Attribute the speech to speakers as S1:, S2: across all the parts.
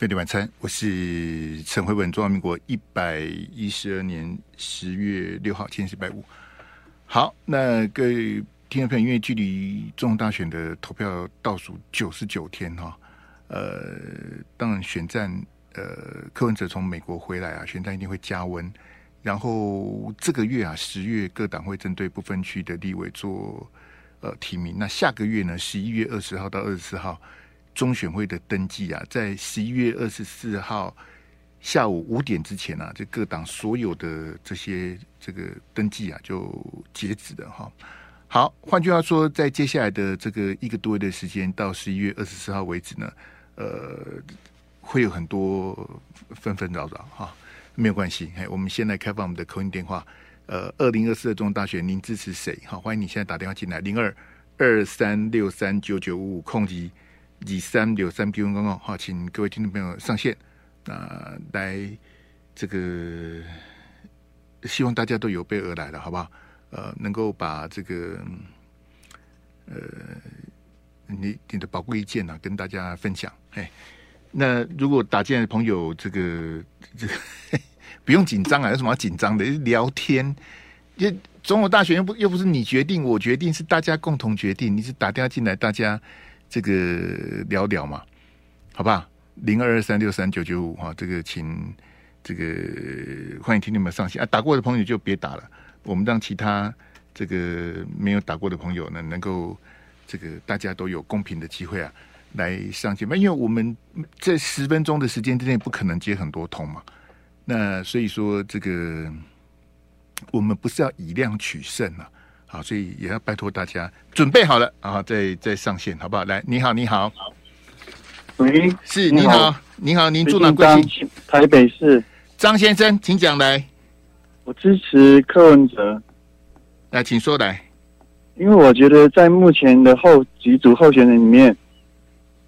S1: 费力晚餐，我是陈慧文，中华民国一百一十二年十月六号，今天是拜五。好，那各位听众朋友，因为距离总统大选的投票倒数九十九天哈，呃，当然选战，呃，柯文哲从美国回来啊，选战一定会加温。然后这个月啊，十月各党会针对不分区的立委做呃提名。那下个月呢，十一月二十号到二十四号。中选会的登记啊，在十一月二十四号下午五点之前啊，这各党所有的这些这个登记啊，就截止的哈。好，换句话说，在接下来的这个一个多月的时间，到十一月二十四号为止呢，呃，会有很多纷纷扰扰哈，没有关系。哎，我们先来开放我们的口音电话。呃，二零二四的总统大选，您支持谁？好，欢迎你现在打电话进来，零二二三六三九九五五空机。二三六三 B 刚刚好，请各位听众朋友上线，那、来这个希望大家都有备而来了，好不好？呃，能够把这个呃你你的宝贵意见呢、跟大家分享。哎，那如果打进来的朋友，这个这个不用紧张啊，有什么要紧张的？聊天，因为总统大选又不又不是你决定，我决定，是大家共同决定。你是打电话进来，大家。这个聊聊嘛，好吧？零二二三六三九九五哈，这个请这个欢迎听你们上线啊！打过的朋友就别打了，我们让其他这个没有打过的朋友呢，能够这个大家都有公平的机会啊，来上线嘛。因为我们在十分钟的时间之内不可能接很多通嘛，那所以说这个我们不是要以量取胜啊。好，所以也要拜托大家准备好了啊，再再上线，好不好？来，你好，你好，
S2: 喂，
S1: 是，你好，你好，您住哪？贵姓？
S2: 台北市。
S1: 张先生，请讲来。
S2: 我支持柯文哲。
S1: 来，请说来。
S2: 因为我觉得在目前的后几组候选人里面，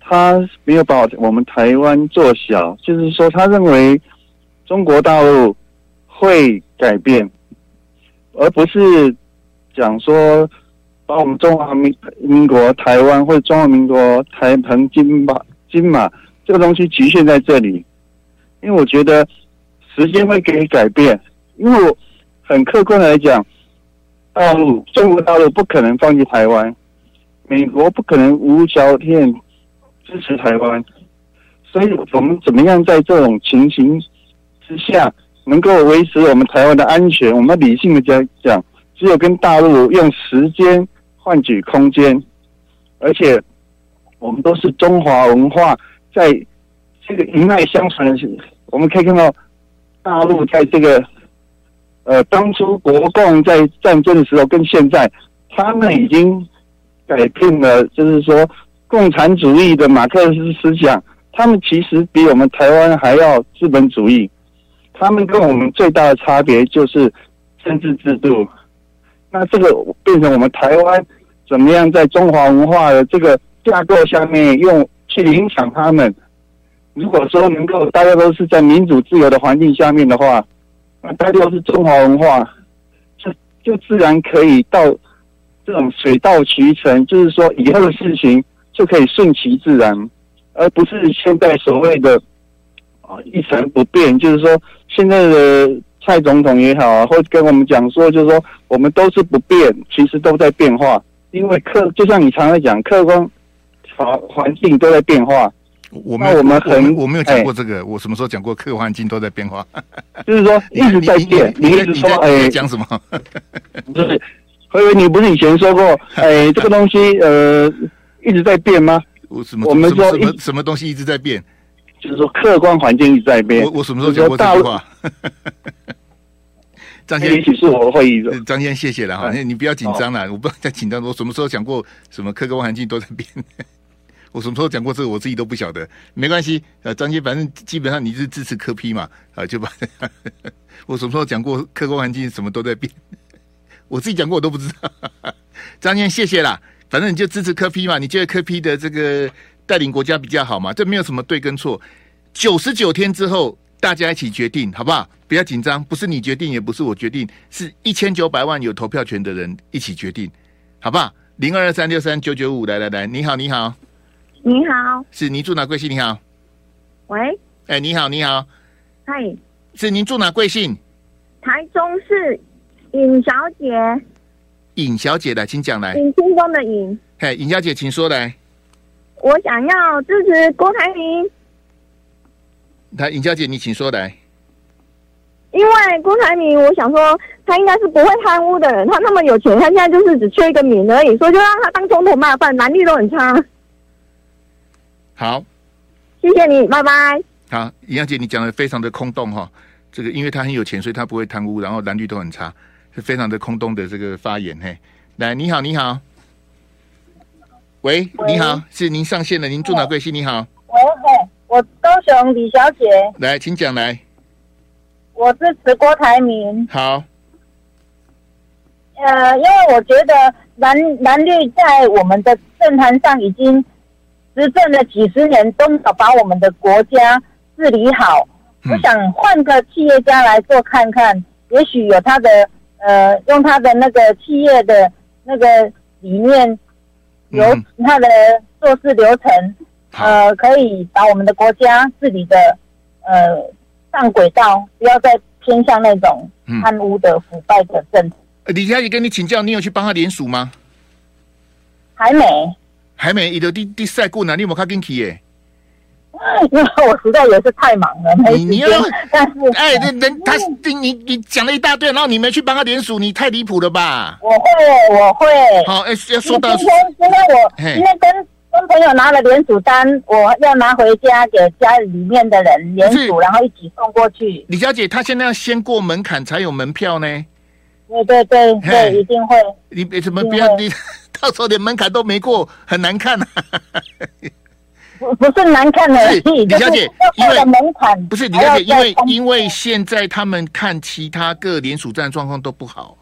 S2: 他没有把我们台湾做小，就是说，他认为中国大陆会改变，而不是。讲说把我们中华民民国台湾或者中华民国台澎金马金马这个东西局限在这里，因为我觉得时间会给你改变，因为我很客观来讲，大陆中国大陆不可能放弃台湾，美国不可能无条件支持台湾，所以我们怎么样在这种情形之下能够维持我们台湾的安全？我们理性的讲讲。只有跟大陆用时间换取空间，而且我们都是中华文化，在这个一脉相传的，我们可以看到大陆在这个呃当初国共在战争的时候，跟现在他们已经改变了，就是说共产主义的马克思思想，他们其实比我们台湾还要资本主义，他们跟我们最大的差别就是政治制度。那这个变成我们台湾怎么样在中华文化的这个架构下面用去影响他们？如果说能够大家都是在民主自由的环境下面的话，那大家都是中华文化，就就自然可以到这种水到渠成，就是说以后的事情就可以顺其自然，而不是现在所谓的啊一成不变，就是说现在的。蔡总统也好啊，或跟我们讲说，就是说我们都是不变，其实都在变化。因为客就像你常常讲，客观环环境都在变化。
S1: 我们我们很我没有讲过这个，欸、我什么时候讲过客观环境都在变化？
S2: 就是说一直在变。你，一直说哎，
S1: 讲什么？
S2: 不是，何以为你不是以前说过哎、欸，这个东西呃一直在变吗？
S1: 我什么？我们说什么什么东西一直在变？
S2: 就是说，客观环境一直在变。
S1: 我我什么时候讲过这句话？张先，
S2: 也许是我的会议。
S1: 张先，谢谢了哈。嗯、你不要紧张了，哦、我不要再紧张。我什么时候讲过什么客观环境都在变？我什么时候讲过这个，我自己都不晓得。没关系，呃，张先，反正基本上你是支持科批嘛，啊，就把。我什么时候讲过客观环境什么都在变？我自己讲过我都不知道。张先，谢谢啦。反正你就支持科批嘛，你觉得科批的这个。带领国家比较好嘛，这没有什么对跟错。九十九天之后，大家一起决定，好不好？不要紧张，不是你决定，也不是我决定，是一千九百万有投票权的人一起决定，好不好？零二二三六三九九五，来来来，你好，你好，
S3: 你好，
S1: 是您住哪贵姓？你好，
S3: 喂，
S1: 哎，你好，你好，
S3: 嗨，
S1: 是您住哪贵姓？
S3: 台中市尹小姐，
S1: 尹小姐来，请讲来。
S3: 尹清风的尹，
S1: 嘿，尹小姐，请说来。
S3: 我想要支持郭台铭。
S1: 他尹小姐，你请说来。
S3: 因为郭台铭，我想说他应该是不会贪污的人，他那么有钱，他现在就是只缺一个名而已，所以就让他当总统嘛，不然蓝绿都很差。
S1: 好，
S3: 谢谢你，拜拜。
S1: 好，尹小姐，你讲的非常的空洞哈，这个因为他很有钱，所以他不会贪污，然后蓝绿都很差，是非常的空洞的这个发言嘿。来，你好，你好，喂，喂你好，是您上线了，您住哪贵姓？你好，
S4: 喂，嘿，我高雄李小姐，
S1: 来，请讲来。
S4: 我支持郭台铭。
S1: 好。
S4: 呃，因为我觉得蓝蓝绿在我们的政坛上已经执政了几十年，都没有把我们的国家治理好。嗯、我想换个企业家来做看看，也许有他的呃，用他的那个企业的那个理念，有他的做事流程，嗯、呃，可以把我们的国家治理的呃。上轨道，不要再偏向那种贪污的腐败的政府。
S1: 李佳怡跟你请教，你有去帮他联署吗？
S4: 还没，
S1: 还没。伊都第第赛过呢，你有没有看进去耶？
S4: 因为我实在也是太忙了，没时间。但是，
S1: 哎，人人他你你讲了一大堆，然后你没去帮他联署，你太离谱了吧？
S4: 我会，我会。
S1: 好，哎，要说到
S4: 今天，今天我今天跟。跟朋友拿了联署单，我要拿回家给家里面的人联署，然后一起送过去。
S1: 李小姐，她现在要先过门槛才有门票呢。
S4: 对对对对，一定会。
S1: 你别怎么不要你，到时候连门槛都没过，很难看啊。
S4: 不不是难看而已，
S1: 李小姐，
S4: 因为门槛
S1: 不是李小姐，因为因为现在他们看其他各联署站状况都不好。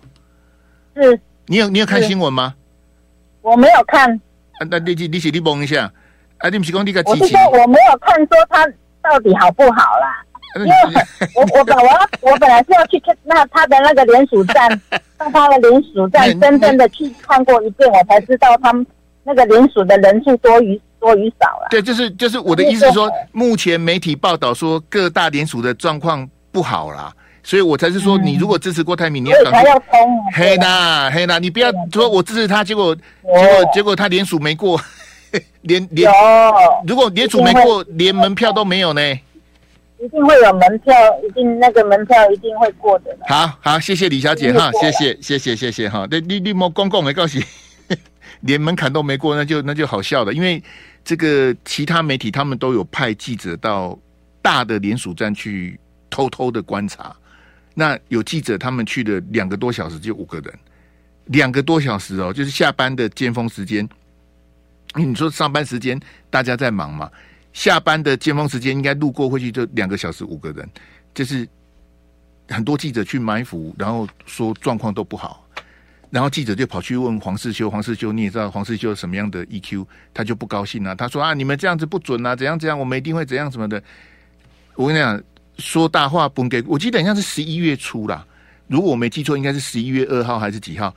S4: 是。
S1: 你有你有看新闻吗？
S4: 我没有看。
S1: 那你你你是你蒙一下，啊，你不是讲你个
S4: 机器？我是说我没有看说他到底好不好啦，因为我我本我我本来是要去看那他的那个联署站，到他的联署站真正的去看过一遍，我才知道他们那个联署的人数多与多与少了。
S1: 对，就是就是我的意思是说，目前媒体报道说各大联署的状况不好啦。所以我才是说，你如果支持郭台铭，嗯、你要赶快黑呐黑呐，你不要说我支持他，结果结果结果他连署没过，连连如果连署没过，连门票都没有呢。
S4: 一定会有门票，一定那个门票一定会过的。
S1: 好好，谢谢李小姐哈，谢谢谢谢谢谢哈。那你你莫公共没告诉，连门槛都没过，那就那就好笑了，因为这个其他媒体他们都有派记者到大的联署站去偷偷的观察。那有记者他们去了两个多小时，就五个人，两个多小时哦，就是下班的尖峰时间。你说上班时间大家在忙嘛？下班的尖峰时间应该路过会去，就两个小时五个人，就是很多记者去埋伏，然后说状况都不好，然后记者就跑去问黄世修，黄世修你也知道黄世修什么样的 EQ，他就不高兴啊，他说啊，你们这样子不准啊，怎样怎样，我们一定会怎样什么的。我跟你讲。说大话不给，我记得好像是十一月初啦。如果我没记错，应该是十一月二号还是几号，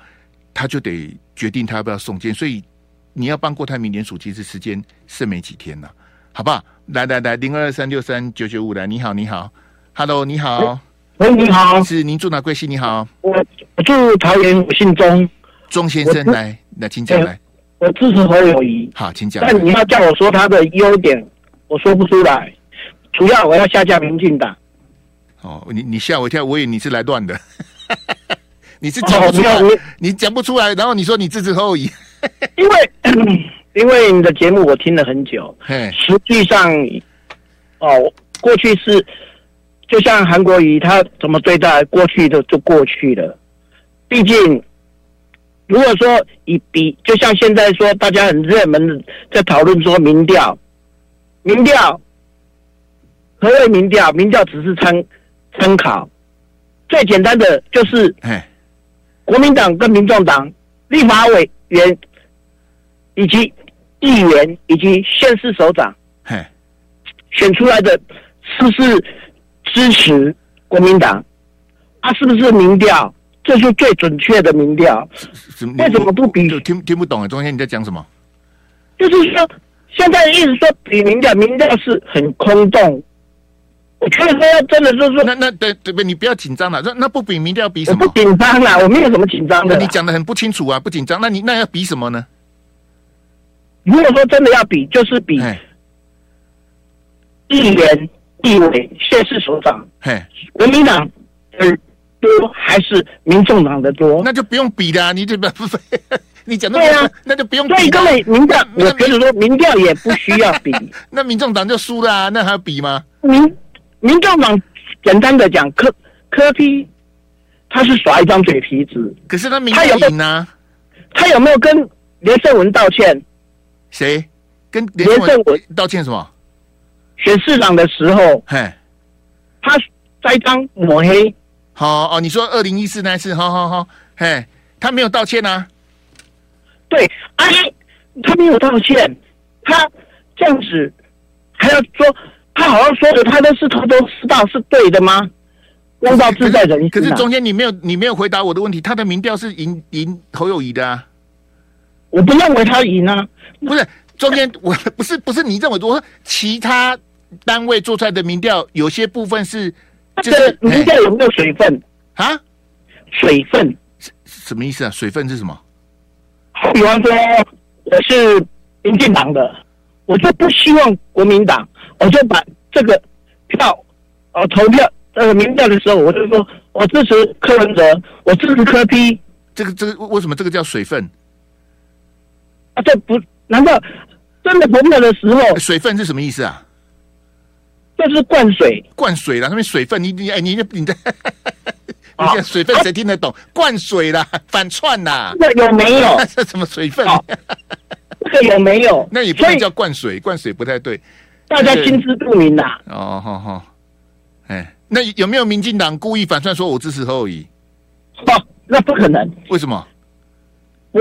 S1: 他就得决定他要不要送件。所以你要帮郭台铭联署，其实时间剩没几天了，好不好？来来来，零二三六三九九五来，你好你好，Hello 你好，
S5: 喂你好，
S1: 是您住哪贵姓？你好，
S5: 我我住桃园，我姓钟，
S1: 钟先生来来请讲来，
S5: 我支持侯友谊，
S1: 好请讲，
S5: 但你要叫我说他的优点，我说不出来。主要我要下架民进党。
S1: 哦，你你吓我一跳，我以为你是来乱的。你是讲不出来，哦、你讲不出来，然后你说你支持侯友谊，
S5: 因为 因为你的节目我听了很久，嘿。实际上哦，过去是就像韩国瑜他怎么对待过去的就过去了。毕竟如果说以比，就像现在说大家很热门的在讨论说民调，民调。何谓民调？民调只是参参考，最简单的就是，国民党跟民众党立法委员以及议员以及县市首长，选出来的是不是支持国民党？他是不是民调？这是最准确的民调。为什么不比？
S1: 听听不懂啊？中间你在讲什么？
S5: 就是说，现在一直说比民调，民调是很空洞。我觉得说真的就是说，
S1: 那那对对不？你不要紧张了。那那不比民调比什么？
S5: 不紧张啦，我没有什么紧张的。
S1: 你讲的很不清楚啊，不紧张。那你那要比什么呢？
S5: 如果说真的要比，就是比议员、地委、县市首长，嘿，国民党的多还是民众党的多？
S1: 那就不用比的，你这不不，你讲的
S5: 对啊，
S1: 那就不用比。
S5: 所以各位民调，我觉得说民调也不需要比。
S1: 那民众党就输了啊，那还要比吗？
S5: 民民众党简单的讲，柯柯批他是耍一张嘴皮子。
S1: 可是他民调赢呢？
S5: 他有没有跟连胜文道歉？
S1: 谁跟连胜文道歉什么？
S5: 选市长的时候，
S1: 嘿，
S5: 他栽赃抹黑。
S1: 好哦，你说二零一四那次，好好好，嘿，他没有道歉啊？
S5: 对，哎，他没有道歉，他这样子还要说，他好像说的他都是头头是道，是对的吗？公道自在人心。
S1: 可是中间你没有你没有回答我的问题，他的民调是赢赢侯友谊的啊。
S5: 我不认为他赢啊，
S1: 不是中间我不是不是你认为，我说其他单位做出来的民调有些部分是，
S5: 就是民调有没有水分
S1: 啊？
S5: 水分
S1: 什么意思啊？水分是什么？
S5: 比方说我是民进党的，我就不希望国民党，我就把这个票呃投票呃民调的时候，我就说我支持柯文哲，我支持柯批
S1: 这个这个为什么这个叫水分？
S5: 啊，这不难道真的投票的时候，
S1: 水分是什么意思啊？
S5: 这是灌水，
S1: 灌水了。那边水分，你你哎，你你 你这水分谁听得懂？啊、灌水啦，反串啦。
S5: 那有没有？
S1: 这 什么水分？
S5: 这个有没有？
S1: 那也不能叫灌水，灌水不太对。
S5: 大家心知肚明啦。
S1: 哦，好好。哎，那有没有民进党故意反串，说我支持侯友宜？
S5: 哦，那不可能。
S1: 为什么？
S5: 我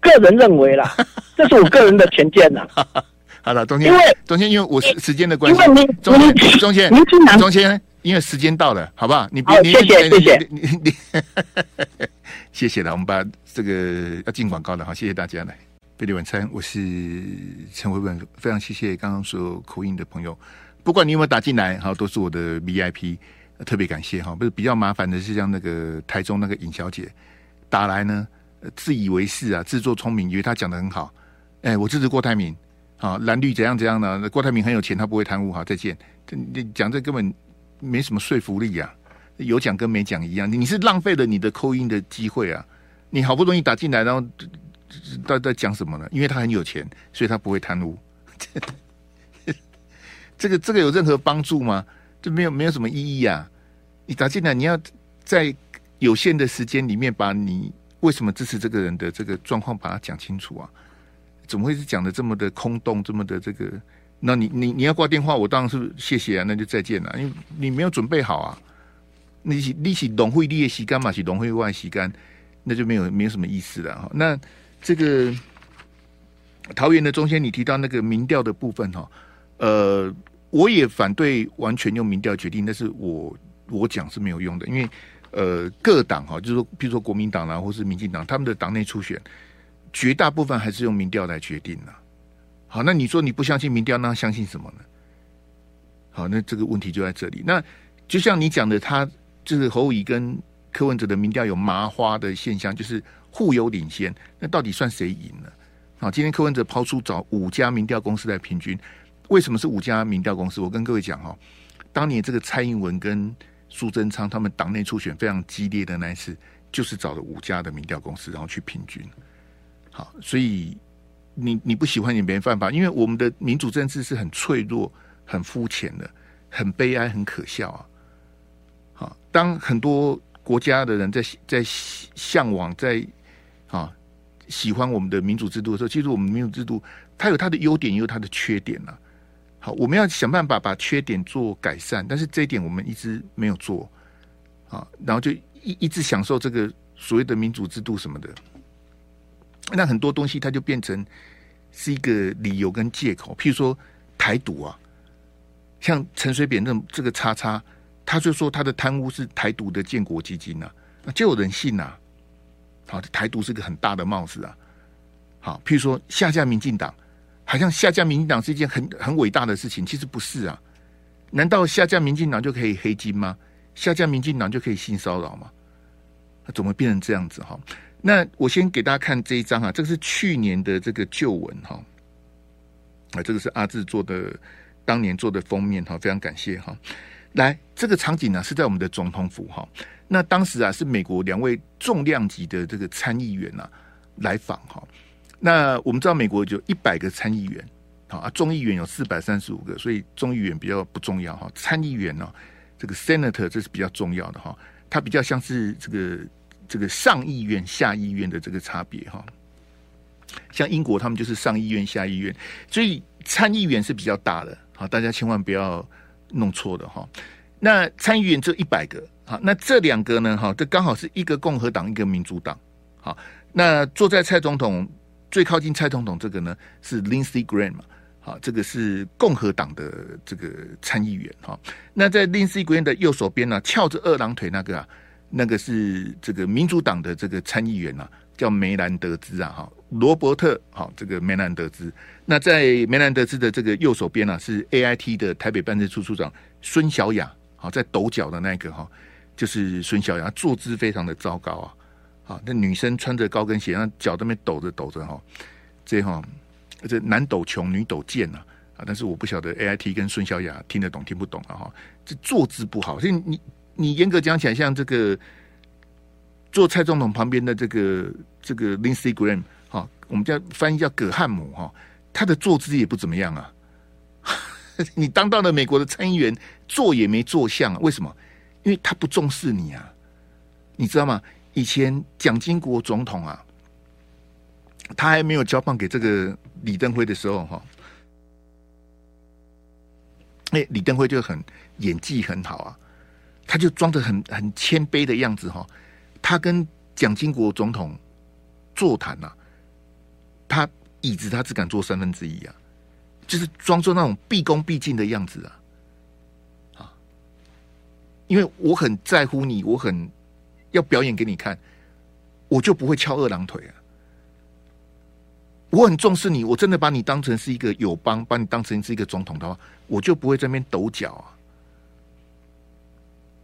S5: 个人认为啦，这是我个人的浅见呐。
S1: 好了，中间
S5: 因为
S1: 中间因为我是时间的关系，
S5: 因为
S1: 中间中间中间因为时间到了，好不好？你别你
S5: 谢谢谢谢
S1: 你你 谢谢了，我们把这个要进广告了，好，谢谢大家来贝利晚餐，我是陈慧文，非常谢谢刚刚所有口音的朋友，不管你有没有打进来，好，都是我的 VIP，特别感谢哈。不是比较麻烦的是像那个台中那个尹小姐打来呢。自以为是啊，自作聪明，以为他讲的很好。哎，我支持郭台铭，啊，蓝绿怎样怎样呢？郭台铭很有钱，他不会贪污。好，再见。你讲这根本没什么说服力、啊，有讲跟没讲一样。你是浪费了你的扣音的机会啊！你好不容易打进来，然后在在讲什么呢？因为他很有钱，所以他不会贪污。这个这个有任何帮助吗？这没有没有什么意义啊！你打进来，你要在有限的时间里面把你。为什么支持这个人的这个状况，把它讲清楚啊？怎么会是讲的这么的空洞，这么的这个？那你你你要挂电话，我当然是谢谢啊，那就再见了。因为你没有准备好啊，你是你是龙会列席干嘛？是龙会外席干，那就没有没有什么意思了哈。那这个桃园的中间，你提到那个民调的部分哈，呃，我也反对完全用民调决定，但是我我讲是没有用的，因为。呃，各党哈，就是说，比如说国民党啦，或是民进党，他们的党内初选，绝大部分还是用民调来决定的。好，那你说你不相信民调，那相信什么呢？好，那这个问题就在这里。那就像你讲的，他就是侯友宜跟柯文哲的民调有麻花的现象，就是互有领先。那到底算谁赢了？好，今天柯文哲抛出找五家民调公司来平均，为什么是五家民调公司？我跟各位讲哈，当年这个蔡英文跟苏贞昌他们党内初选非常激烈的那一次，就是找了五家的民调公司，然后去平均。好，所以你你不喜欢也没办法，因为我们的民主政治是很脆弱、很肤浅的，很悲哀、很可笑啊！好，当很多国家的人在在向往、在啊喜欢我们的民主制度的时候，其实我们民主制度它有它的优点，也有它的缺点啊。好，我们要想办法把缺点做改善，但是这一点我们一直没有做，啊，然后就一一直享受这个所谓的民主制度什么的，那很多东西它就变成是一个理由跟借口，譬如说台独啊，像陈水扁那这个叉叉，他就说他的贪污是台独的建国基金呐、啊，那就有人信呐、啊，好，台独是个很大的帽子啊，好，譬如说下架民进党。好像下架民进党是一件很很伟大的事情，其实不是啊。难道下架民进党就可以黑金吗？下架民进党就可以性骚扰吗？那怎么变成这样子哈？那我先给大家看这一张啊，这个是去年的这个旧闻哈。啊，这个是阿志做的，当年做的封面哈，非常感谢哈。来，这个场景呢是在我们的总统府哈。那当时啊是美国两位重量级的这个参议员呐来访哈。那我们知道美国就一百个参议员，好啊，众议员有四百三十五个，所以众议员比较不重要哈。参议员呢，这个 senator 这是比较重要的哈，它比较像是这个这个上议院、下议院的这个差别哈。像英国他们就是上议院、下议院，所以参议员是比较大的，好，大家千万不要弄错的哈。那参议员只有一百个，好，那这两个呢，哈，这刚好是一个共和党，一个民主党，好，那坐在蔡总统。最靠近蔡总统这个呢是 Lindsey Graham 嘛，好，这个是共和党的这个参议员哈。那在 Lindsey Graham 的右手边呢，翘着二郎腿那个啊，那个是这个民主党的这个参议员啊，叫梅兰德兹啊哈，罗伯特好，这个梅兰德兹。那在梅兰德兹的这个右手边呢，是 AIT 的台北办事处处长孙小雅，好，在抖脚的那个哈，就是孙小雅，坐姿非常的糟糕啊。好，那女生穿着高跟鞋，那脚都没抖着抖着哈，这哈，这男抖穷，女抖贱呐啊！但是我不晓得 A I T 跟孙小雅听得懂听不懂啊哈，这坐姿不好。所以你你严格讲起来，像这个坐蔡总统旁边的这个这个 Lindsey Graham 哈，我们叫翻译叫葛汉姆哈，他的坐姿也不怎么样啊。你当到了美国的参议员，坐也没坐相，为什么？因为他不重视你啊，你知道吗？以前蒋经国总统啊，他还没有交棒给这个李登辉的时候，哈，哎，李登辉就很演技很好啊，他就装着很很谦卑的样子哈，他跟蒋经国总统座谈呐，他椅子他只敢坐三分之一啊，就是装作那种毕恭毕敬的样子啊，啊，因为我很在乎你，我很。要表演给你看，我就不会翘二郎腿啊！我很重视你，我真的把你当成是一个友邦，把你当成是一个总统的话，我就不会在那边抖脚啊！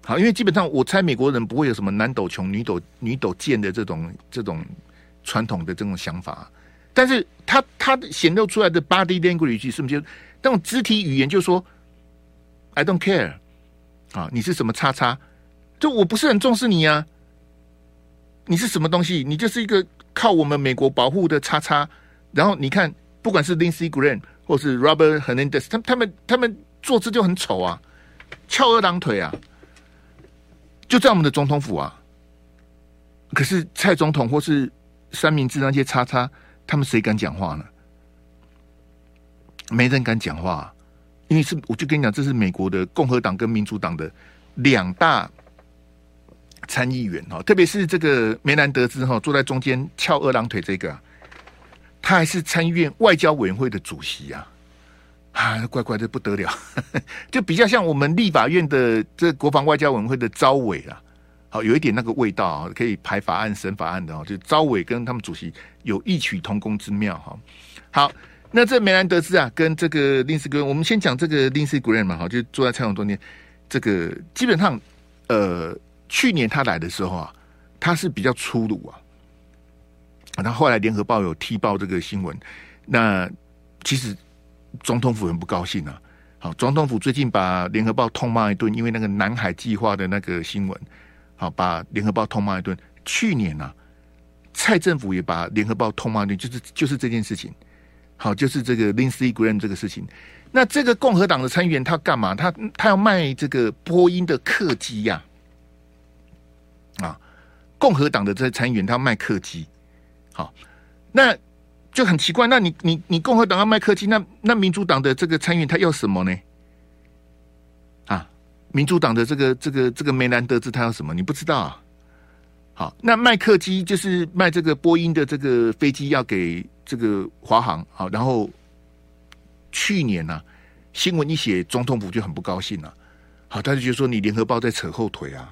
S1: 好，因为基本上我猜美国人不会有什么男抖穷、女抖女抖贱的这种这种传统的这种想法，但是他他显露出来的 body language 是不是就那种肢体语言，就说 I don't care 啊，你是什么叉叉，就我不是很重视你啊！你是什么东西？你就是一个靠我们美国保护的叉叉。然后你看，不管是 Lindsey Graham 或是 Robert Hernandez，他他们他们坐姿就很丑啊，翘二郎腿啊，就在我们的总统府啊。可是蔡总统或是三明治那些叉叉，他们谁敢讲话呢？没人敢讲话啊，因为是我就跟你讲，这是美国的共和党跟民主党的两大。参议员哈，特别是这个梅兰德兹哈，坐在中间翘二郎腿这个，他还是参议院外交委员会的主席啊，啊，怪怪的不得了，就比较像我们立法院的这国防外交委员会的招委啊，好，有一点那个味道啊，可以排法案、审法案的哦，就招委跟他们主席有异曲同工之妙哈。好，那这梅兰德兹啊，跟这个林斯格，我们先讲这个林斯格嘛，哈，就坐在蔡总中间，这个基本上呃。去年他来的时候啊，他是比较粗鲁啊。他后来联合报有踢爆这个新闻，那其实总统府很不高兴啊。好，总统府最近把联合报痛骂一顿，因为那个南海计划的那个新闻，好，把联合报痛骂一顿。去年啊，蔡政府也把联合报痛骂一顿，就是就是这件事情。好，就是这个 Lindsey Graham 这个事情。那这个共和党的参议员他干嘛？他他要卖这个波音的客机呀、啊。共和党的这参议员他卖客机，好，那就很奇怪。那你你你共和党要卖客机，那那民主党的这个参议员他要什么呢？啊，民主党的这个这个这个梅兰德兹他要什么？你不知道啊？好，那卖客机就是卖这个波音的这个飞机要给这个华航，好，然后去年呢、啊、新闻一写，总统府就很不高兴了、啊，好，他就觉得说你联合报在扯后腿啊。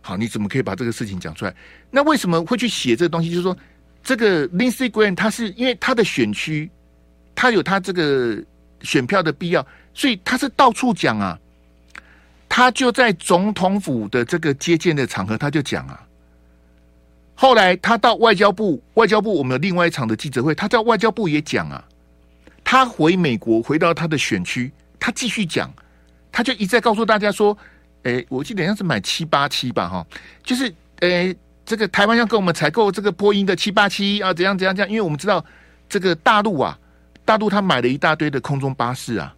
S1: 好，你怎么可以把这个事情讲出来？那为什么会去写这个东西？就是说，这个 Lindsey Graham 他是因为他的选区他有他这个选票的必要，所以他是到处讲啊。他就在总统府的这个接见的场合，他就讲啊。后来他到外交部，外交部我们有另外一场的记者会，他在外交部也讲啊。他回美国，回到他的选区，他继续讲，他就一再告诉大家说：“诶，我记得好像是买七八七吧，哈，就是诶，这个台湾要跟我们采购这个波音的七八七啊，怎样怎样怎样？因为我们知道这个大陆啊，大陆他买了一大堆的空中巴士啊。”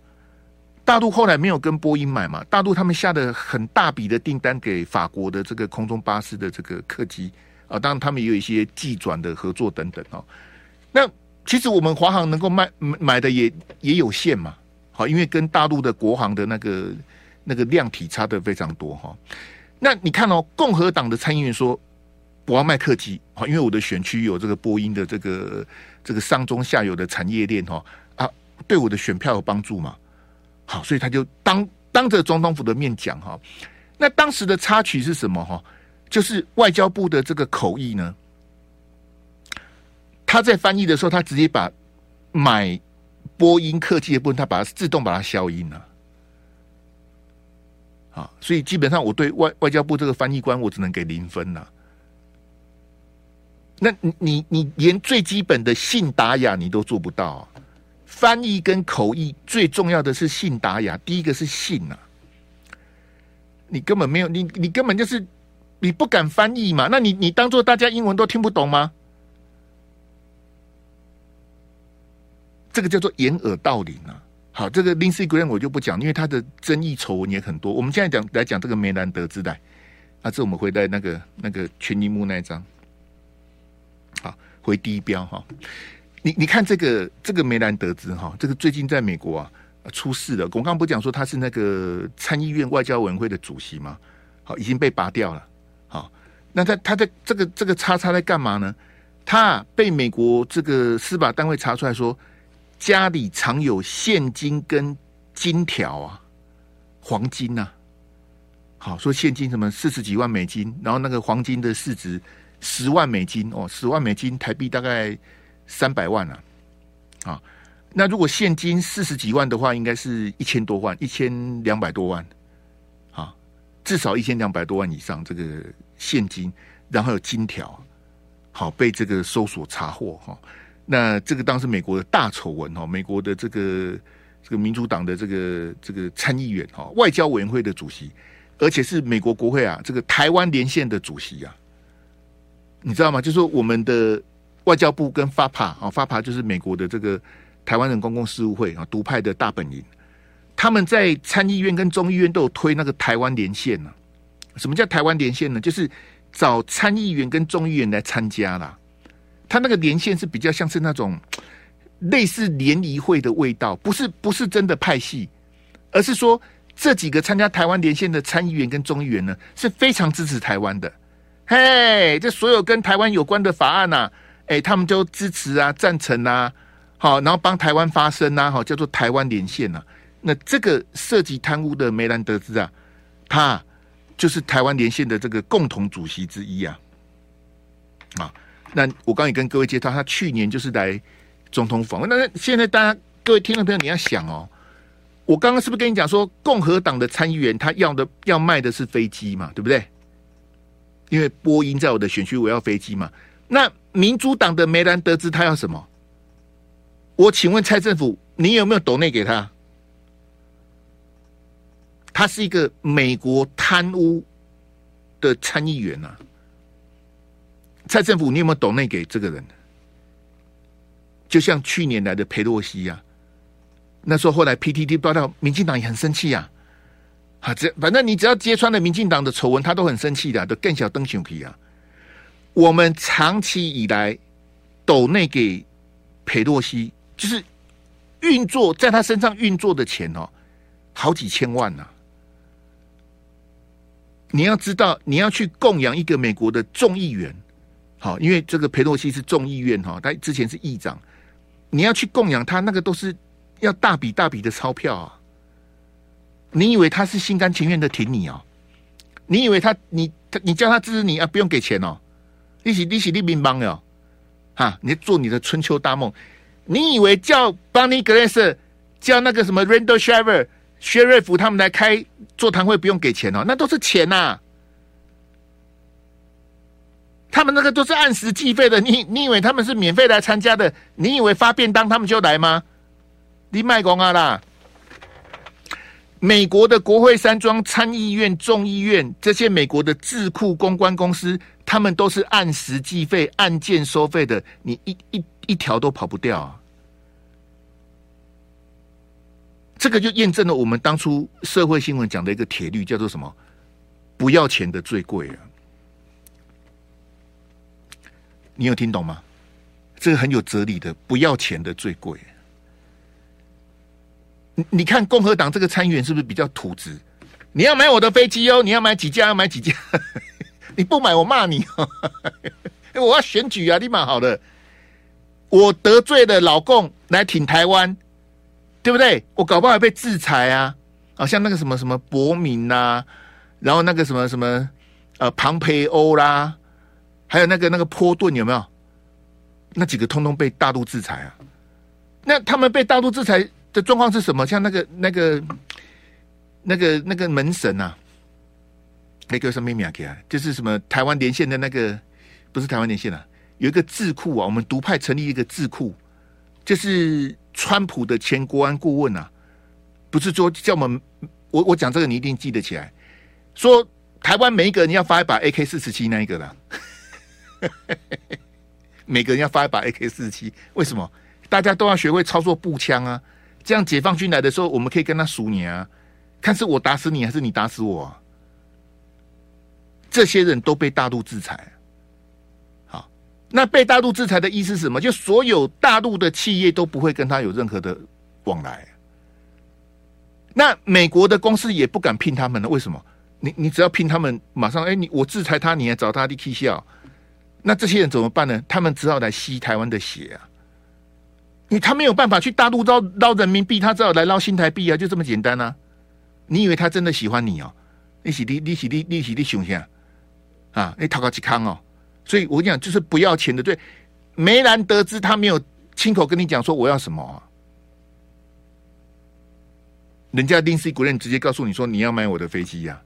S1: 大陆后来没有跟波音买嘛？大陆他们下的很大笔的订单给法国的这个空中巴士的这个客机啊，当然他们也有一些技转的合作等等哦。那其实我们华航能够卖买的也也有限嘛，好，因为跟大陆的国航的那个那个量体差的非常多哈。那你看哦，共和党的参议员说我要卖客机，好，因为我的选区有这个波音的这个这个上中下游的产业链哈啊，对我的选票有帮助嘛？好，所以他就当当着总统府的面讲哈，那当时的插曲是什么哈？就是外交部的这个口译呢，他在翻译的时候，他直接把买波音客机的部分，他把它自动把它消音了。啊，所以基本上我对外外交部这个翻译官，我只能给零分了。那你你你连最基本的信达雅你都做不到。翻译跟口译最重要的是信达雅，第一个是信呐、啊，你根本没有你你根本就是你不敢翻译嘛，那你你当做大家英文都听不懂吗？这个叫做掩耳盗铃啊！好，这个 l i n d s y Graham 我就不讲，因为他的争议丑闻也很多。我们现在讲来讲这个梅兰德之代，啊，这我们会在那个那个全萤幕那一张，回第一标哈。你你看这个这个梅兰德兹哈，这个最近在美国啊出事了。我刚刚不讲说他是那个参议院外交委员会的主席吗？好，已经被拔掉了。好，那他他在这个这个叉叉在干嘛呢？他被美国这个司法单位查出来说，家里藏有现金跟金条啊，黄金呐、好，说现金什么四十几万美金，然后那个黄金的市值十万美金哦，十万美金台币大概。三百万啊，啊，那如果现金四十几万的话，应该是一千多万，一千两百多万，啊，至少一千两百多万以上这个现金，然后有金条，好被这个搜索查获哈。那这个当时美国的大丑闻哈，美国的这个这个民主党的这个这个参议员哈，外交委员会的主席，而且是美国国会啊这个台湾连线的主席啊，你知道吗？就是说我们的。外交部跟 FAPA 啊，FAPA 就是美国的这个台湾人公共事务会啊，独派的大本营。他们在参议院跟众议院都有推那个台湾连线呢。什么叫台湾连线呢？就是找参议员跟众议员来参加啦。他那个连线是比较像是那种类似联谊会的味道，不是不是真的派系，而是说这几个参加台湾连线的参议员跟众议员呢，是非常支持台湾的。嘿，这所有跟台湾有关的法案呐。哎，他们就支持啊，赞成啊，好，然后帮台湾发声啊，好，叫做台湾连线啊。那这个涉及贪污的梅兰德兹啊，他就是台湾连线的这个共同主席之一啊。啊，那我刚也跟各位介绍，他去年就是来总统访问。那现在大家各位听众朋友，你要想哦，我刚刚是不是跟你讲说，共和党的参议员他要的要卖的是飞机嘛，对不对？因为波音在我的选区，我要飞机嘛。那民主党的梅兰德知他要什么？我请问蔡政府，你有没有抖内给他？他是一个美国贪污的参议员呐、蔡政府，你有没有抖内给这个人？就像去年来的裴洛西呀、那时候后来 PTT 报道，民进党也很生气呀。这反正你只要揭穿了民进党的丑闻，他都很生气的，都更小灯熊皮啊。我们长期以来抖内给裴洛西，就是运作在他身上运作的钱哦，好几千万呐、你要知道，你要去供养一个美国的众议员，好，因为这个裴洛西是众议院哈，他之前是议长，你要去供养他，那个都是要大笔大笔的钞票啊！你以为他是心甘情愿的挺你哦？你以为他你他你叫他支持你啊？不用给钱哦？你是你是你民邦哟，哈！你做你的春秋大梦，你以为叫 Barney Glass 叫那个什么 Randal Shaver 薛瑞福他们来开座谈会不用给钱哦？那都是钱呐、啊。他们那个都是按时计费的，你你以为他们是免费来参加的？你以为发便当他们就来吗？你卖公啊啦！美国的国会山庄、参议院、众议院这些美国的智库公关公司，他们都是按时计费、按件收费的，你一一一条都跑不掉啊！这个就验证了我们当初社会新闻讲的一个铁律，叫做什么？不要钱的最贵啊！你有听懂吗？这个很有哲理的，不要钱的最贵。你看共和党这个参议员是不是比较土直？你要买我的飞机哦，你要买几架？要买几架？你不买我骂你哦！我要选举啊，立马好了。我得罪了老共来挺台湾，对不对？我搞不好被制裁啊！好像那个什么什么伯明呐，然后那个什么什么呃庞培欧啦。还有那个那个坡顿有没有？那几个通通被大陆制裁啊！那他们被大陆制裁的状况是什么？像那个那个那个那个门神啊，那个什么名啊？就是什么台湾连线的那个，不是台湾连线啊，有一个智库啊，我们独派成立一个智库，就是川普的前国安顾问啊，不是说叫我们，我我讲这个你一定记得起来，说台湾每一个人要发一把 AK 四十七那一个的。每个人要发一把 AK 四十七，为什么？大家都要学会操作步枪啊！这样解放军来的时候，我们可以跟他数你啊，看是我打死你还是你打死我。这些人都被大陆制裁。好，那被大陆制裁的意思是什么？就所有大陆的企业都不会跟他有任何的往来。那美国的公司也不敢聘他们了，为什么？你你只要聘他们，马上哎，你我制裁他，你还找他的 K 笑。那这些人怎么办呢？他们只好来吸台湾的血啊！因为他没有办法去大陆捞捞人民币，他只好来捞新台币啊！就这么简单啊！你以为他真的喜欢你哦？你是你你是你你是你想啥啊？你讨个几康哦？所以我跟你讲，就是不要钱的。对，梅兰德兹他没有亲口跟你讲说我要什么啊，人家林斯古人直接告诉你说你要买我的飞机呀，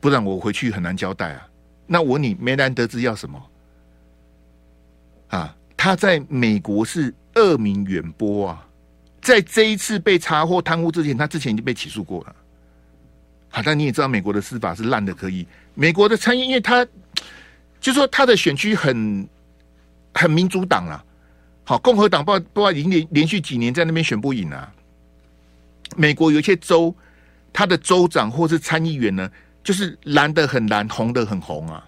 S1: 不然我回去很难交代啊。那我你，梅兰德兹要什么？啊，他在美国是恶名远播啊，在这一次被查获贪污之前，他之前已经被起诉过了。好，但你也知道，美国的司法是烂的可以。美国的参议，因为他就说他的选区很很民主党啊，好，共和党不不已经连连续几年在那边选不赢啊。美国有一些州，他的州长或是参议员呢，就是蓝的很蓝，红的很红啊。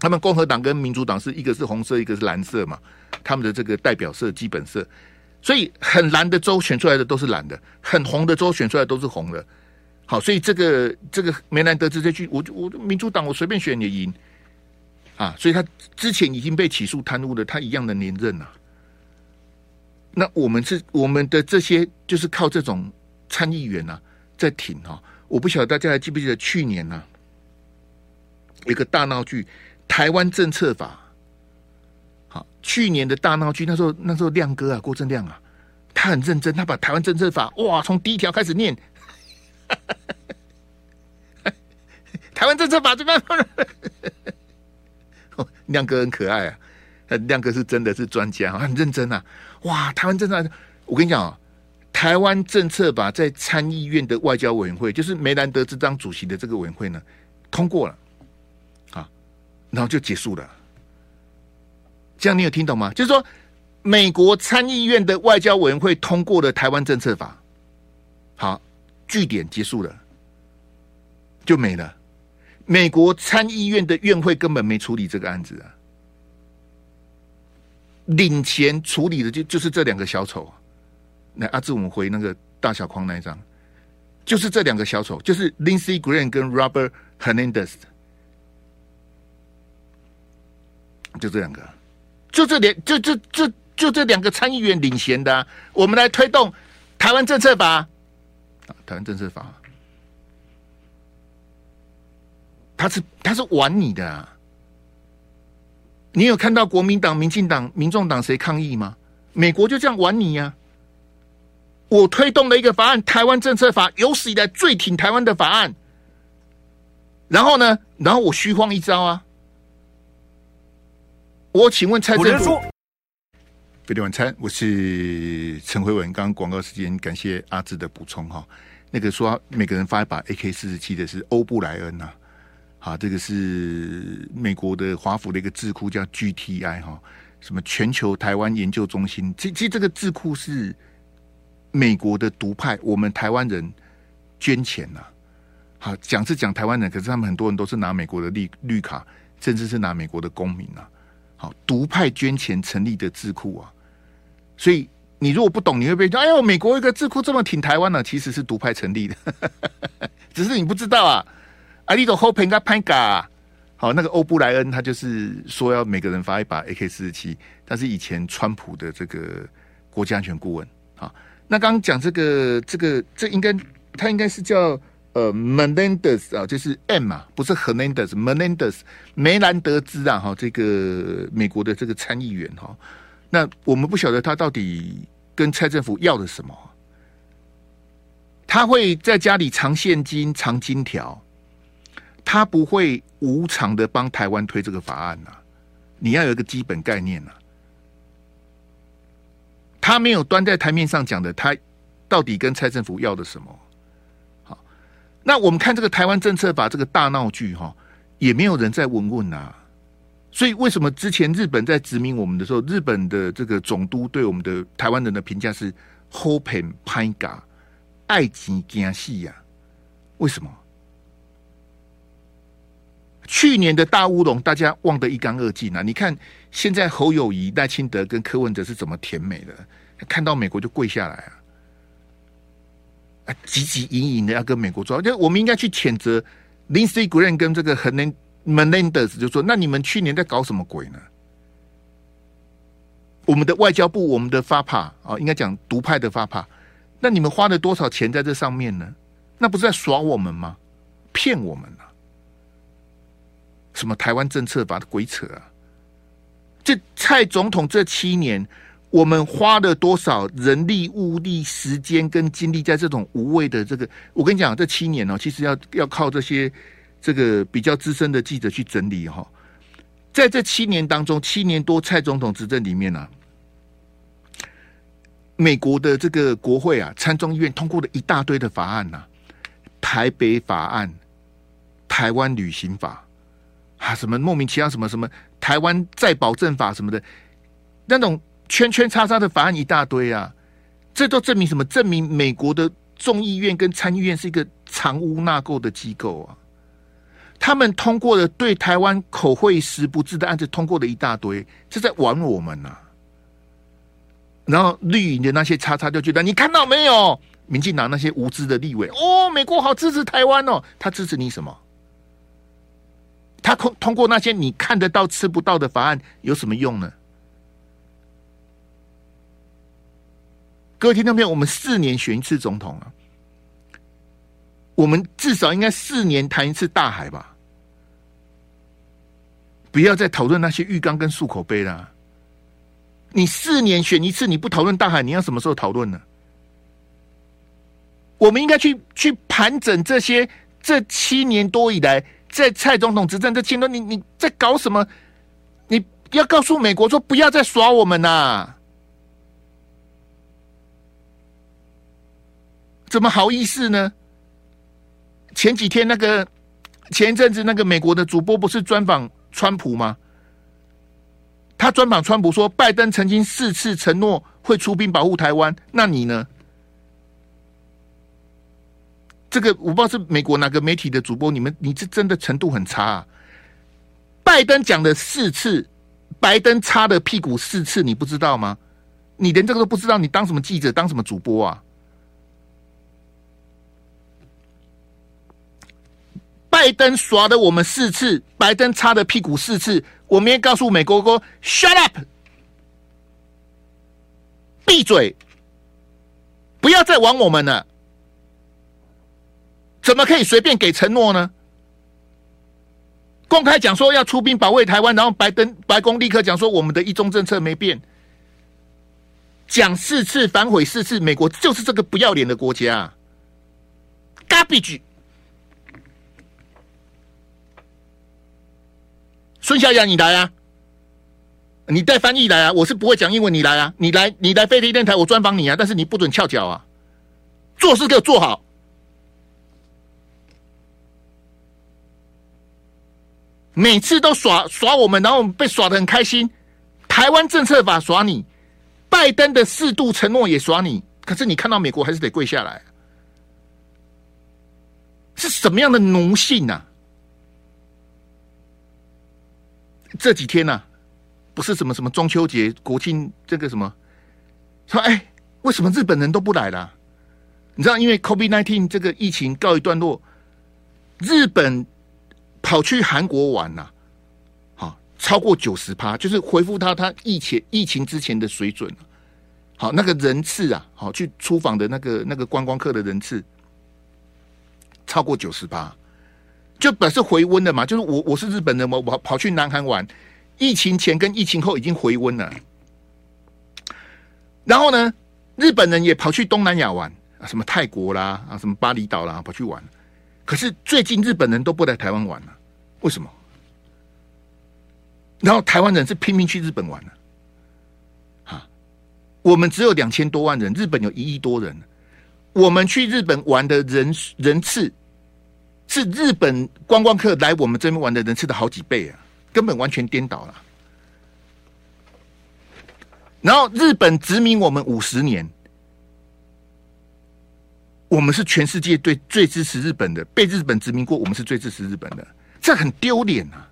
S1: 他们共和党跟民主党是一个是红色，一个是蓝色嘛，他们的这个代表色基本色，所以很蓝的州选出来的都是蓝的，很红的州选出来都是红的。好，所以这个这个梅兰德兹这句，我我民主党我随便选也赢啊，所以他之前已经被起诉贪污的，他一样的连任啊。那我们是我们的这些就是靠这种参议员啊在挺哈，我不晓得大家还记不记得去年呢、啊、一个大闹剧。台湾政策法，好，去年的大闹剧，那时候那时候亮哥啊，郭正亮啊，他很认真，他把台湾政策法哇，从第一条开始念，台湾政策法这边，亮哥很可爱啊，亮哥是真的是专家，很认真啊，哇，台湾政策，我跟你讲啊，台湾政策法在参议院的外交委员会，就是梅兰德兹当主席的这个委员会呢，通过了。然后就结束了，这样你有听懂吗？就是说，美国参议院的外交委员会通过了台湾政策法，好，据点结束了，就没了。美国参议院的院会根本没处理这个案子啊，领钱处理的就就是这两个小丑。来，阿志，我们回那个大小框那一张，就是这两个小丑，就是 Lindsey Graham 跟 Robert Hernandez。就这两个，就这两，就就就就这两个参议员领衔的、啊，我们来推动台湾政策法。啊，台湾政策法，他是他是玩你的、啊。你有看到国民党、民进党、民众党谁抗议吗？美国就这样玩你呀、啊！我推动了一个法案——台湾政策法，有史以来最挺台湾的法案。然后呢？然后我虚晃一招啊！我请问蔡政府，飞碟晚餐，我是陈辉文。刚刚广告时间，感谢阿志的补充哈。那个说每个人发一把 AK 四十七的是欧布莱恩呐、啊，好，这个是美国的华府的一个智库叫 GTI 哈，什么全球台湾研究中心。其其实这个智库是美国的独派，我们台湾人捐钱呐、啊。好，讲是讲台湾人，可是他们很多人都是拿美国的绿绿卡，甚至是拿美国的公民呐、啊。好，独派捐钱成立的智库啊，所以。你如果不懂，你会被说：“哎呦，美国一个智库这么挺台湾呢？”其实是独派成立的，只是你不知道啊。啊，你都 hope 应该拍嘎。好，那个欧布莱恩他就是说要每个人发一把 AK 四十七，他是以前川普的这个国家安全顾问。好，那刚讲这个这个这应该他应该是叫呃 Menendez 啊，就是 M 嘛，不是 Hernandez，Menendez 梅兰德兹啊，哈，这个美国的这个参议员哈。那我们不晓得他到底跟蔡政府要的什么？他会在家里藏现金、藏金条，他不会无偿的帮台湾推这个法案呐、你要有一个基本概念呐、他没有端在台面上讲的，他到底跟蔡政府要的什么？那我们看这个台湾政策法这个大闹剧哈，也没有人在问问、啊。所以，为什么之前日本在殖民我们的时候，日本的这个总督对我们的台湾人的评价是 “hopen panga 爱情惊喜呀”？为什么？去年的大乌龙，大家忘得一干二净啊！你看现在侯友谊、赖清德跟柯文哲是怎么甜美的？看到美国就跪下来啊！啊，汲汲营营的要跟美国做，就我们应该去谴责 Lindsey Graham 跟这个很能。Menendez 就说：“那你们去年在搞什么鬼呢？我们的外交部，我们的发帕啊，应该讲独派的发帕，那你们花了多少钱在这上面呢？那不是在耍我们吗？骗我们啊！什么台湾政策把鬼扯啊！这蔡总统这七年，我们花了多少人力、物力、时间跟精力在这种无谓的这个？我跟你讲，这七年哦，其实要要靠这些。”这个比较资深的记者去整理哈，在这七年当中，七年多蔡总统执政里面呢、啊，美国的这个国会啊，参众议院通过了一大堆的法案呐、台北法案、台湾旅行法啊，什么莫名其妙什么什么台湾再保证法什么的，那种圈圈叉叉的法案一大堆啊，这都证明什么？证明美国的众议院跟参议院是一个藏污纳垢的机构啊。他们通过了对台湾口惠实不至的案子，通过了一大堆，是在玩我们呐、啊。然后绿营的那些叉叉就觉得，你看到没有？民进党那些无知的立委，哦，美国好支持台湾哦，他支持你什么？他通通过那些你看得到吃不到的法案有什么用呢？各位听众朋友，我们四年选一次总统啊。我们至少应该四年谈一次大海吧，不要再讨论那些浴缸跟漱口杯了。你四年选一次，你不讨论大海，你要什么时候讨论呢？我们应该去去盘整这些这七年多以来，在蔡总统执政这七年多，你你在搞什么？你要告诉美国说，不要再耍我们呐！怎么好意思呢？前几天那个前一阵子那个美国的主播不是专访川普吗？他专访川普说，拜登曾经四次承诺会出兵保护台湾，那你呢？这个我不知道是美国哪个媒体的主播，你们你这真的程度很差啊！拜登讲了四次，拜登擦了屁股四次，你不知道吗？你连这个都不知道，你当什么记者，当什么主播啊？拜登耍的我们四次，拜登擦的屁股四次，我们也告诉美国说：“Shut up，闭嘴，不要再玩我们了。”怎么可以随便给承诺呢？公开讲说要出兵保卫台湾，然后拜登白宫立刻讲说我们的一中政策没变。讲四次反悔四次，美国就是这个不要脸的国家，garbage。孙小雅，你来啊！你带翻译来啊！我是不会讲英文，你来啊！你来，你来飞碟电台，我专访你啊！但是你不准翘脚啊！做事给我做好。每次都耍耍我们，然后我们被耍得很开心。台湾政策法耍你，拜登的适度承诺也耍你。可是你看到美国还是得跪下来，是什么样的奴性呐、啊？这几天呐、不是什么什么中秋节、国庆这个什么，说哎，为什么日本人都不来了？你知道，因为 COVID-19 这个疫情告一段落，日本。跑去韩国玩呐、好，超过九十趴，就是回复他他疫情疫情之前的水准。好，那个人次啊，好去出访的那个那个观光客的人次超过九十趴，就表示回温了嘛。就是我我是日本人，我我跑去南韩玩，疫情前跟疫情后已经回温了。然后呢，日本人也跑去东南亚玩啊，什么泰国啦啊，什么巴厘岛啦，跑去玩。可是最近日本人都不来台湾玩了，为什么？然后台湾人是拼命去日本玩了，啊，我们只有两千多万人，日本有一亿多人，我们去日本玩的人人次是日本观光客来我们这边玩的人次的好几倍啊，根本完全颠倒了。然后日本殖民我们五十年。我们是全世界最最支持日本的，被日本殖民过，我们是最支持日本的，这很丢脸啊！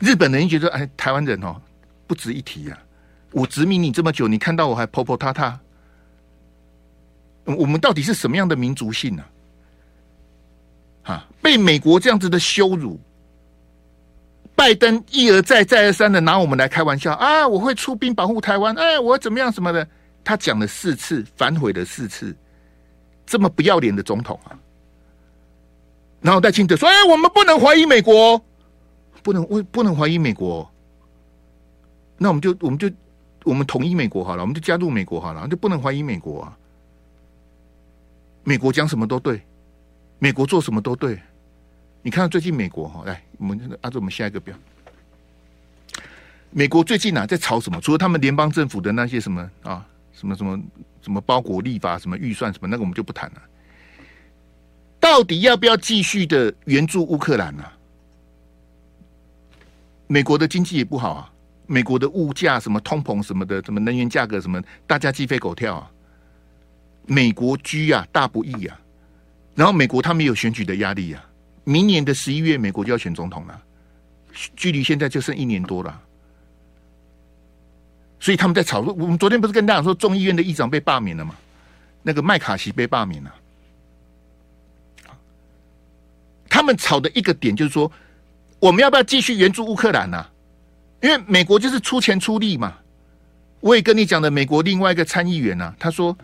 S1: 日本人觉得，哎，台湾人哦，不值一提呀、啊。我殖民你这么久，你看到我还婆婆塌塌，我们到底是什么样的民族性呢、啊？啊，被美国这样子的羞辱，拜登一而再再而三的拿我们来开玩笑啊！我会出兵保护台湾，哎，我怎么样什么的。他讲了四次，反悔了四次，这么不要脸的总统啊！然后戴清德说：“哎，我们不能怀疑美国，不能为不能怀疑美国。那我们就我们就我们统一美国好了，我们就加入美国好了，就不能怀疑美国啊！美国讲什么都对，美国做什么都对。你看最近美国哈，来，我们按照我们下一个表。”美国最近啊，在吵什么？除了他们联邦政府的那些什么啊？什么什么什么包裹立法，什么预算什么，那个我们就不谈了。到底要不要继续的援助乌克兰呢、啊？美国的经济也不好啊，美国的物价什么通膨什么的，什么能源价格什么，大家鸡飞狗跳啊。美国居啊大不易啊，然后美国他们有选举的压力啊，明年的十一月美国就要选总统了，距离现在就剩一年多了。所以他们在吵。我们昨天不是跟大家说，众议院的议长被罢免了吗？那个麦卡锡被罢免了。他们吵的一个点就是说，我们要不要继续援助乌克兰呢？因为美国就是出钱出力嘛。我也跟你讲的，美国另外一个参议员呐，他说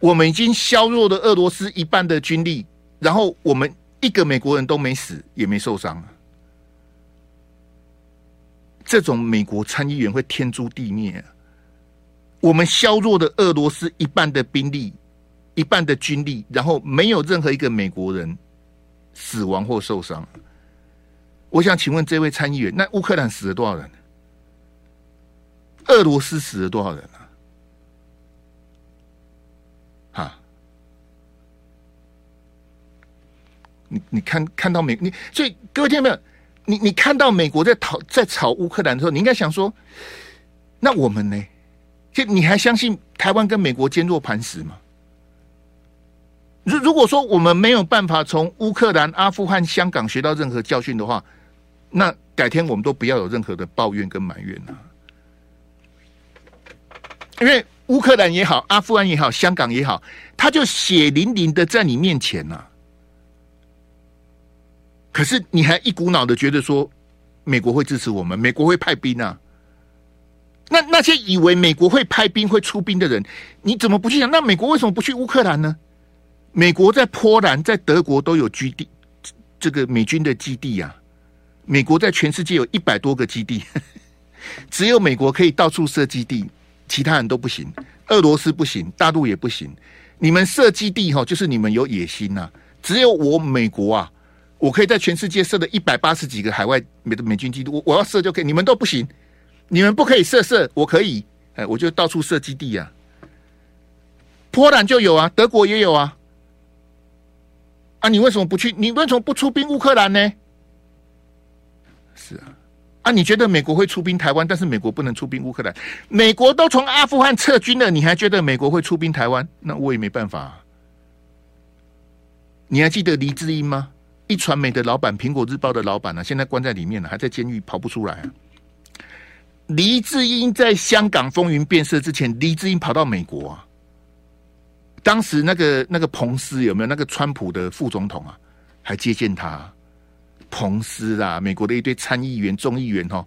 S1: 我们已经削弱了俄罗斯一半的军力，然后我们一个美国人都没死，也没受伤。这种美国参议员会天诛地灭。我们削弱了俄罗斯一半的兵力，一半的军力，然后没有任何一个美国人死亡或受伤。我想请问这位参议员，那乌克兰死了多少人？俄罗斯死了多少人啊？哈？你你看看到美你，所以各位听到没有？你你看到美国在讨在吵乌克兰的时候，你应该想说，那我们呢？就你还相信台湾跟美国坚若磐石吗？如如果说我们没有办法从乌克兰、阿富汗、香港学到任何教训的话，那改天我们都不要有任何的抱怨跟埋怨啊！因为乌克兰也好，阿富汗也好，香港也好，他就血淋淋的在你面前呐。可是你还一股脑的觉得说美国会支持我们，美国会派兵啊？那那些以为美国会派兵会出兵的人，你怎么不去想？那美国为什么不去乌克兰呢？美国在波兰、在德国都有基地，这个美军的基地呀、啊。美国在全世界有一百多个基地，只有美国可以到处设基地，其他人都不行。俄罗斯不行，大陆也不行。你们设基地哈，就是你们有野心、啊。只有我美国啊，我可以在全世界设的一百八十几个海外美美军基地，我我要设就可以，你们都不行。你们不可以设设，我可以，哎，我就到处设基地、啊。波兰就有啊，德国也有啊。啊，你为什么不去？你为什么不出兵乌克兰呢？是啊，啊，你觉得美国会出兵台湾，但是美国不能出兵乌克兰？美国都从阿富汗撤军了，你还觉得美国会出兵台湾？那我也没办法、啊。你还记得黎智英吗？一传媒的老板，苹果日报的老板呢、现在关在里面了，还在监狱跑不出来啊。黎智英在香港风云变色之前，黎智英跑到美国啊。当时那个那个彭斯有没有那个川普的副总统啊？还接见他，彭斯啊，美国的一堆参议员、众议员哈，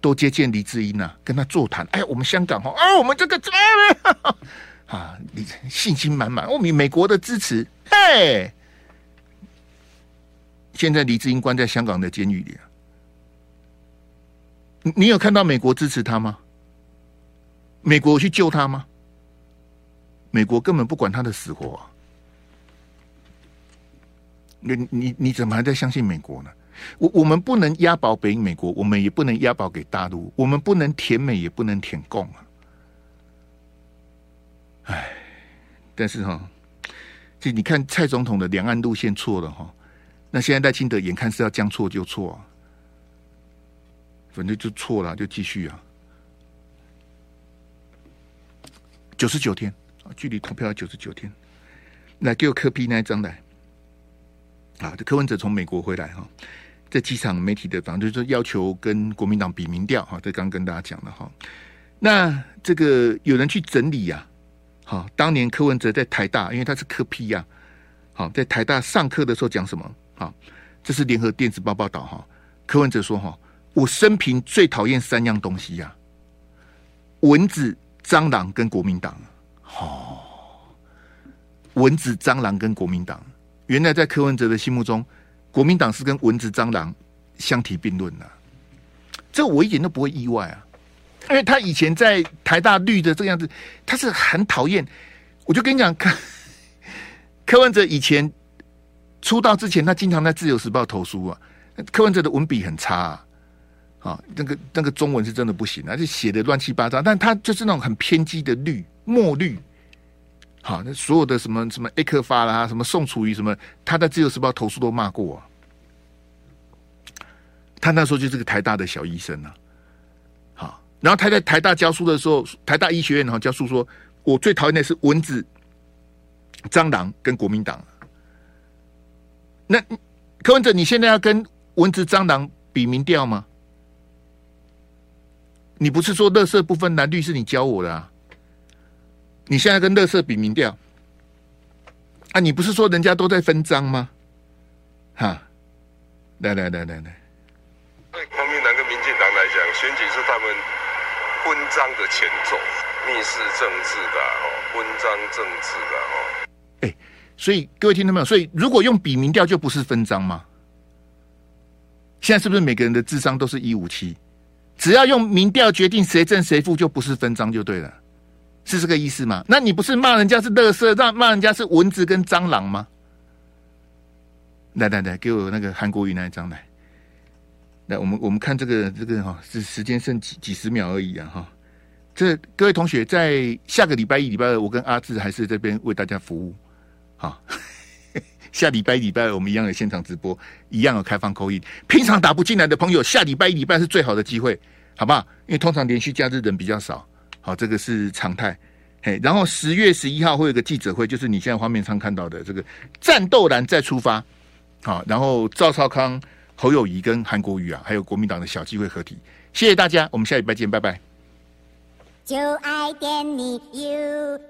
S1: 都接见黎智英啊，跟他座谈。哎，我们香港哈，啊，我们这个怎么 啊？你信心满满，我们美国的支持。嘿，现在黎智英关在香港的监狱里啊，你有看到美国支持他吗？美国去救他吗？美国根本不管他的死活，啊，你你你怎么还在相信美国呢？我我们不能押宝给美国，我们也不能押宝给大陆，我们不能舔美，也不能舔共啊！哎，但是哈，就你看蔡总统的两岸路线错了哈，那现在赖清德眼看是要将错就错，啊，反正就错了，就继续啊，九十九天。距离投票九十九天，来给我柯 P 那一张来。啊，这柯文哲从美国回来哈，在机场媒体的反正就是要求跟国民党比民调哈，这刚跟大家讲了哈。那这个有人去整理呀，好，当年柯文哲在台大，因为他是柯 P 呀，好，在台大上课的时候讲什么？好，这是联合电子报报道哈。柯文哲说哈，我生平最讨厌三样东西呀：蚊子、蟑螂跟国民党。哦，蚊子、蟑螂跟国民党，原来在柯文哲的心目中，国民党是跟蚊子、蟑螂相提并论的。这我一点都不会意外啊，因为他以前在台大绿的这个样子，他是很讨厌。我就跟你讲，柯柯文哲以前出道之前，他经常在《自由时报》投书啊。柯文哲的文笔很差啊，啊，那个那个中文是真的不行，而且写的乱七八糟。但他就是那种很偏激的绿。墨绿，好，那所有的什么什么 A 克发啦，什么宋楚瑜什么，他在自由时报投书都骂过啊。他那时候就是个台大的小医生啊，好，然后他在台大教书的时候，台大医学院哈教书说，我最讨厌的是蚊子、蟑螂跟国民党。那柯文哲，你现在要跟蚊子、蟑螂比民调吗？你不是说乐色不分蓝绿是你教我的啊？你现在跟乐色比民调啊？你不是说人家都在分赃吗？哈，来来来来来，
S6: 对国民党跟民进党来讲，选举是他们分赃的前奏，密室政治的哦，分赃政治的哦。
S1: 哎，所以各位听到没有？所以如果用比民调，就不是分赃吗？现在是不是每个人的智商都是一五七？只要用民调决定谁正谁负，就不是分赃就对了。是这个意思吗？那你不是骂人家是乐色，让骂人家是蚊子跟蟑螂吗？来来来，给我那个韩国瑜那一张来。来，我们我们看这个这个哈，是时间剩几几十秒而已啊哈。这各位同学在下个礼拜一、礼拜二，我跟阿志还是这边为大家服务。好，下礼拜、礼拜我们一样有现场直播，一样有开放 call in。平常打不进来的朋友，下礼拜一、礼拜是最好的机会，好不好？因为通常连续假日人比较少。好，这个是常态。嘿，然后十月十一号会有个记者会，就是你现在画面上看到的这个战斗蓝再出发。好，然后赵少康、侯友谊跟韩国瑜啊，还有国民党的小机会合体。谢谢大家，我们下礼拜见，拜拜。就爱点你 U。